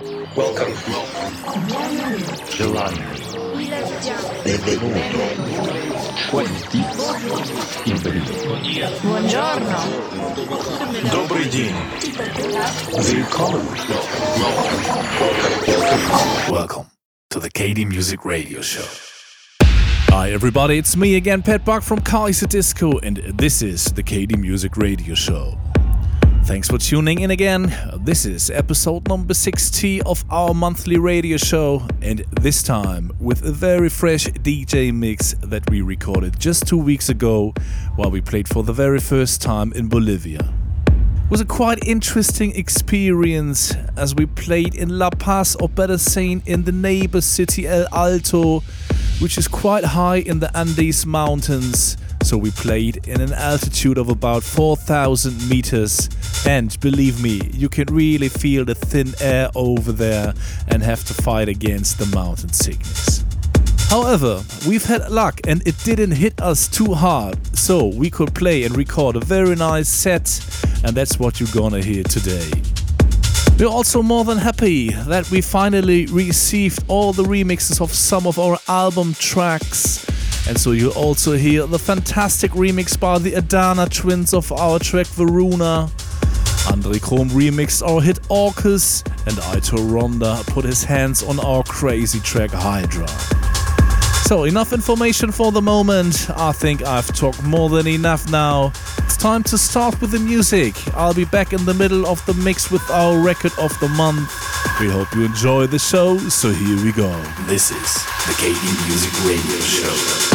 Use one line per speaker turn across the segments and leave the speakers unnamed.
Welcome.
July. Benvenuto. 20.
Buongiorno.
Добрый день.
Welcome.
Welcome. Welcome to the KD Music Radio Show. Hi everybody, it's me again, Pet Buck from Kaiserdisco, and this is the KD Music Radio Show. Thanks for tuning in again. This is episode number 60 of our monthly radio show, and this time with a very fresh DJ mix that we recorded just two weeks ago while we played for the very first time in Bolivia. It was a quite interesting experience as we played in La Paz, or better saying, in the neighbor city El Alto, which is quite high in the Andes Mountains. So we played in an altitude of about 4,000 meters, and believe me, you can really feel the thin air over there and have to fight against the mountain sickness. However, we've had luck and it didn't hit us too hard, so we could play and record a very nice set, and that's what you're gonna hear today. We're also more than happy that we finally received all the remixes of some of our album tracks. And so you'll also hear the fantastic remix by the Adana twins of our track Varuna. Andre Crom remixed our hit Orcus, and Aitor Ronda put his hands on our crazy track Hydra. So, enough information for the moment. I think I've talked more than enough now. It's time to start with the music. I'll be back in the middle of the mix with our record of the month. We hope you enjoy the show, so here we go.
This is the KD Music Radio Show.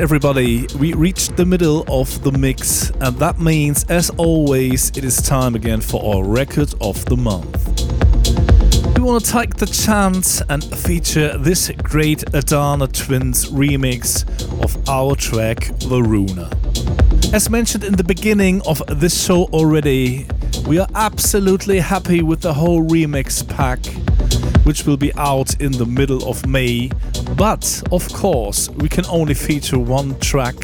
Everybody, we reached the middle of the mix, and that means, as always, it is time again for our record of the month. We want to take the chance and feature this great Adana Twins remix of our track Varuna. As mentioned in the beginning of this show already, we are absolutely happy with the whole remix pack, which will be out in the middle of May but of course, we can only feature one track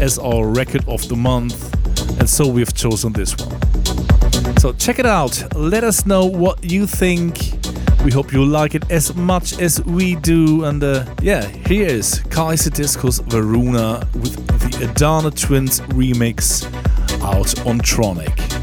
as our record of the month, and so we've chosen this one. So check it out, let us know what you think. We hope you like it as much as we do. And uh, yeah, here is Kaiserdisco's Varuna with the Adana Twins remix out on Tronic.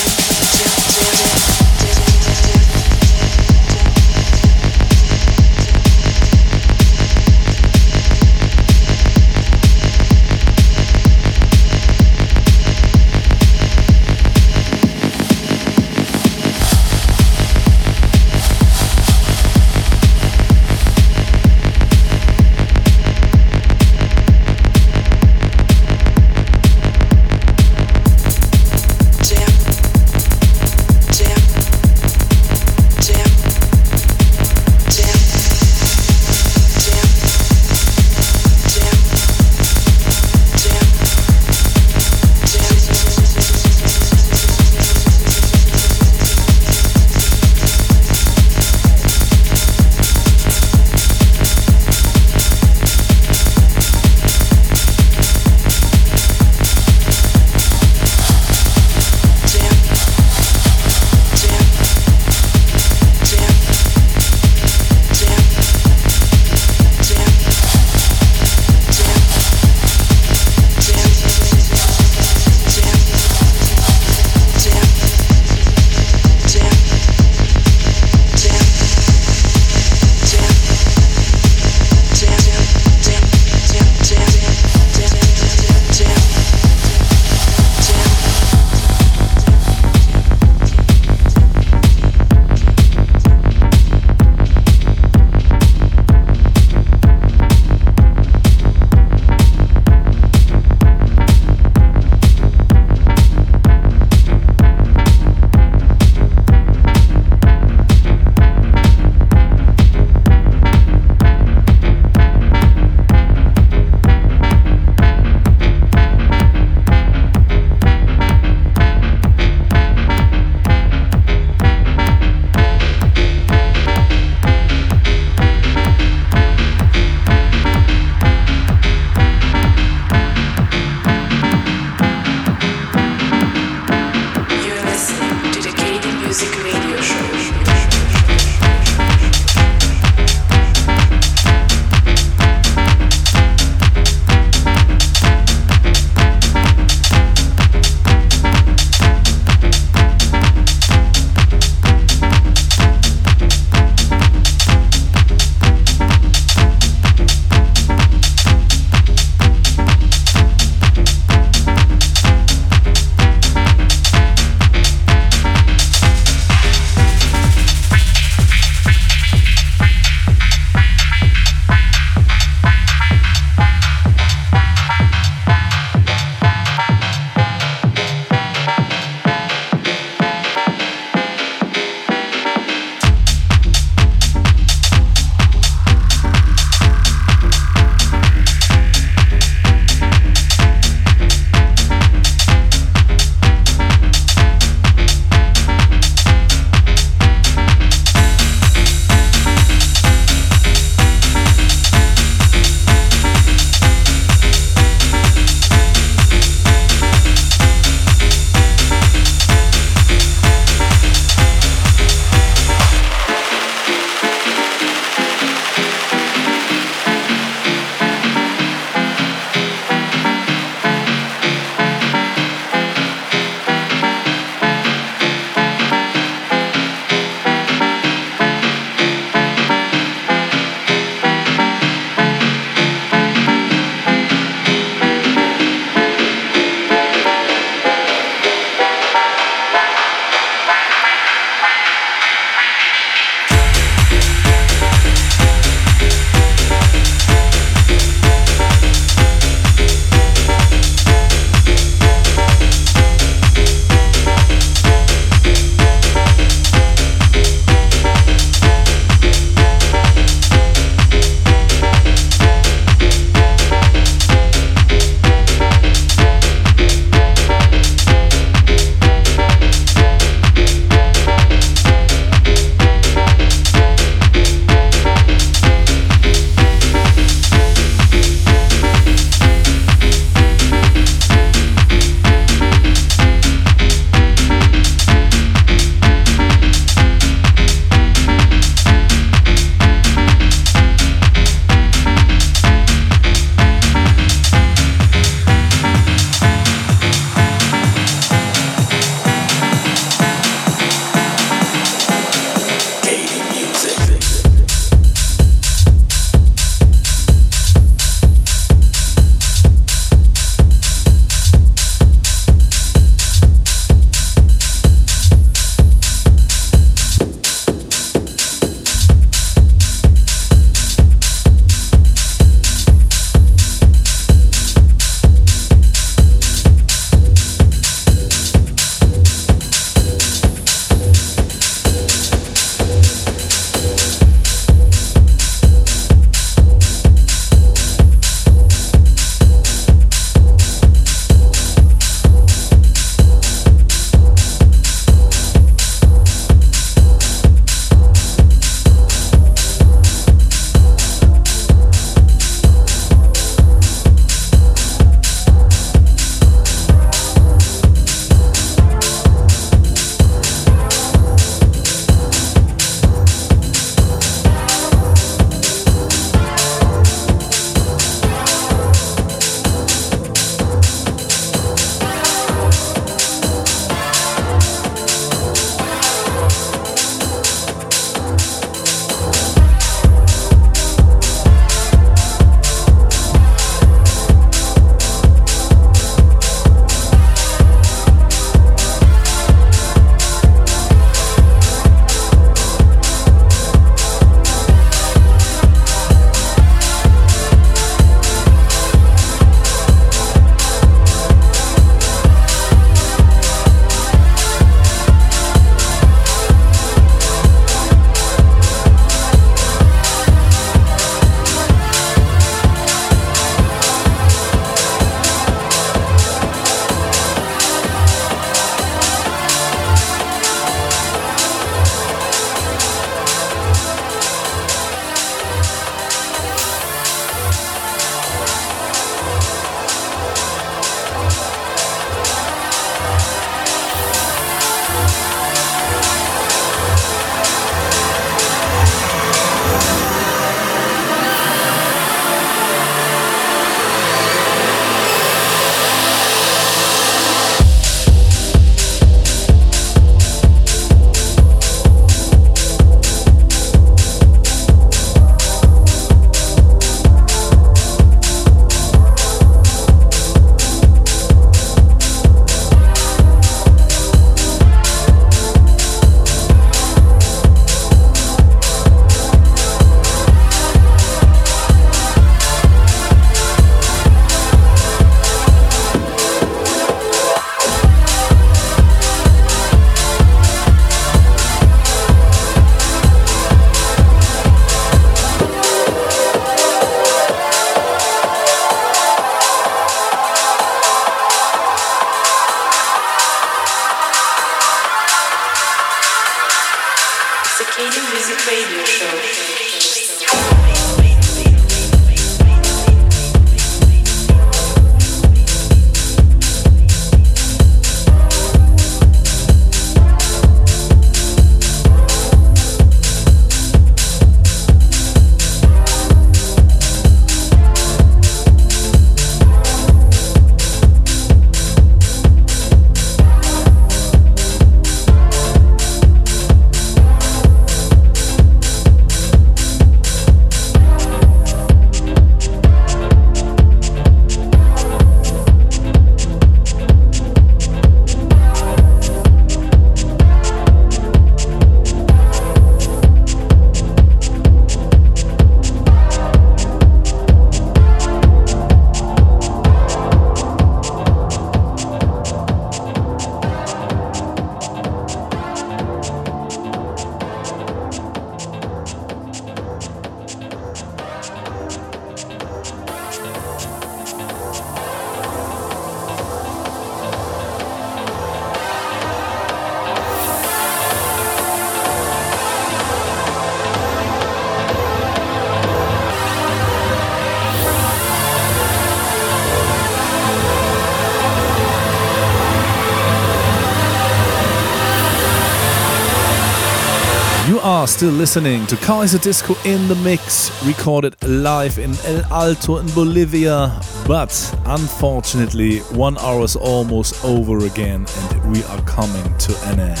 Still listening to Kaiserdisco in the Mix, recorded live in El Alto in Bolivia. But unfortunately, one hour is almost over again and we are coming to an end.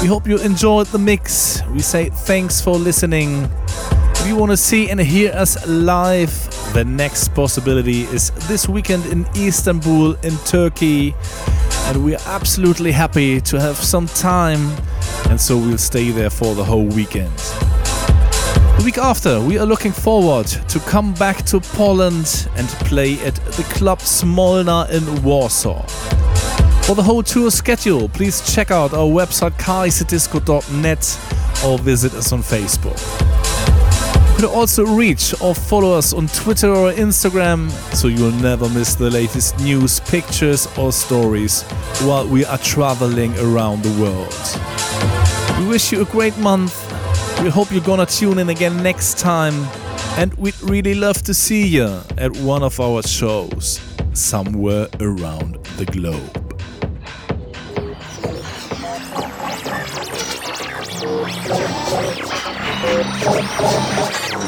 We hope you enjoyed the mix. We say thanks for listening. If you want to see and hear us live, the next possibility is this weekend in Istanbul, in Turkey. And we are absolutely happy to have some time and so we'll stay there for the whole weekend. The week after, we are looking forward to come back to Poland and play at the Club Smolna in Warsaw. For the whole tour schedule, please check out our website kaiserdisco.net or visit us on Facebook. Can also reach or follow us on Twitter or Instagram so you'll never miss the latest news, pictures, or stories while we are traveling around the world. We wish you a great month. We hope you're gonna tune in again next time. And we'd really love to see you at one of our shows somewhere around the globe.